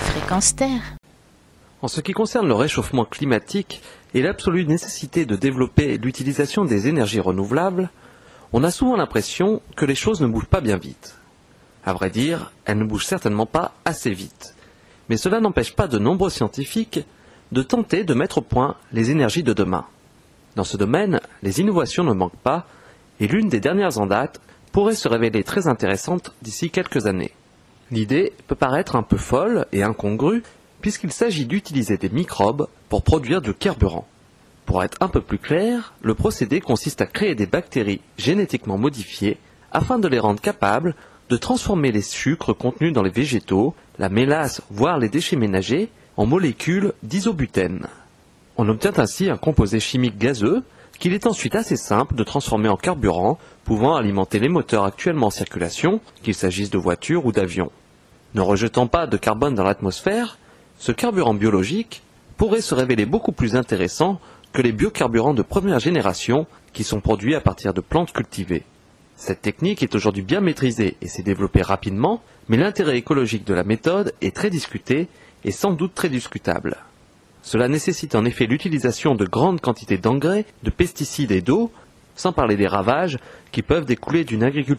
Fréquence Terre. En ce qui concerne le réchauffement climatique et l'absolue nécessité de développer l'utilisation des énergies renouvelables, on a souvent l'impression que les choses ne bougent pas bien vite. À vrai dire, elles ne bougent certainement pas assez vite. Mais cela n'empêche pas de nombreux scientifiques de tenter de mettre au point les énergies de demain. Dans ce domaine, les innovations ne manquent pas, et l'une des dernières en date pourrait se révéler très intéressante d'ici quelques années. L'idée peut paraître un peu folle et incongrue, puisqu'il s'agit d'utiliser des microbes pour produire du carburant. Pour être un peu plus clair, le procédé consiste à créer des bactéries génétiquement modifiées afin de les rendre capables de transformer les sucres contenus dans les végétaux, la mélasse, voire les déchets ménagers, en molécules d'isobutène. On obtient ainsi un composé chimique gazeux qu'il est ensuite assez simple de transformer en carburant pouvant alimenter les moteurs actuellement en circulation, qu'il s'agisse de voitures ou d'avions. Ne rejetant pas de carbone dans l'atmosphère, ce carburant biologique pourrait se révéler beaucoup plus intéressant que les biocarburants de première génération qui sont produits à partir de plantes cultivées. Cette technique est aujourd'hui bien maîtrisée et s'est développée rapidement, mais l'intérêt écologique de la méthode est très discuté et sans doute très discutable. Cela nécessite en effet l'utilisation de grandes quantités d'engrais, de pesticides et d'eau, sans parler des ravages qui peuvent découler d'une agriculture